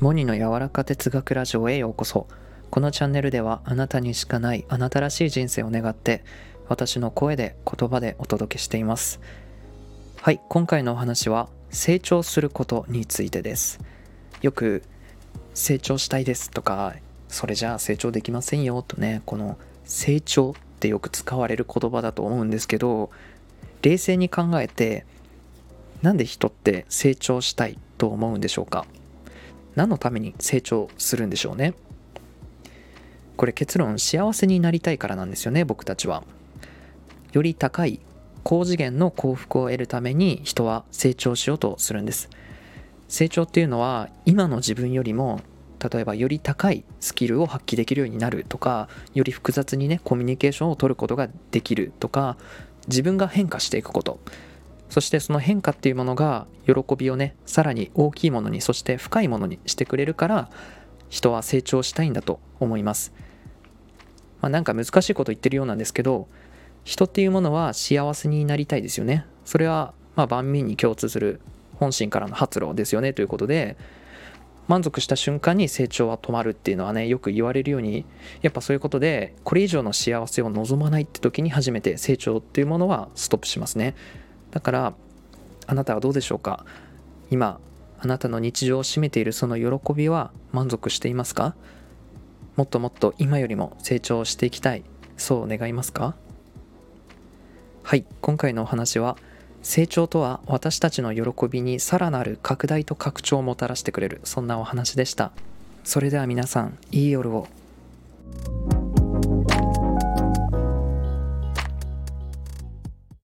モニの柔らか哲学ラジオへようこそ。このチャンネルではあなたにしかないあなたらしい人生を願って私の声で言葉でお届けしています。はい今回のお話は成長することについてです。よく成長したいですとかそれじゃあ成長できませんよとねこの成長ってよく使われる言葉だと思うんですけど冷静に考えてなんで人って成長したいと思うんでしょうか？何のために成長するんでしょうね。これ結論幸せになりたいからなんですよね僕たちは。より高い高次元の幸福を得るために人は成長しようとするんです。成長っていうのは今の自分よりも例えばより高いスキルを発揮できるようになるとかより複雑にねコミュニケーションを取ることができるとか自分が変化していくこと。そしてその変化っていうものが喜びをねさらに大きいものにそして深いものにしてくれるから人は成長したいんだと思います、まあ、なんか難しいこと言ってるようなんですけど人っていうものは幸せになりたいですよね。それはまあ万民に共通する本心からの発露ですよねということで満足した瞬間に成長は止まるっていうのはねよく言われるようにやっぱそういうことでこれ以上の幸せを望まないって時に初めて成長っていうものはストップしますね。だからあなたはどうでしょうか？今あなたの日常を占めているその喜びは満足していますか？もっともっと今よりも成長していきたい。そう願いますか？はい今回のお話は成長とは私たちの喜びにさらなる拡大と拡張をもたらしてくれる。そんなお話でした。それでは皆さんいい夜を。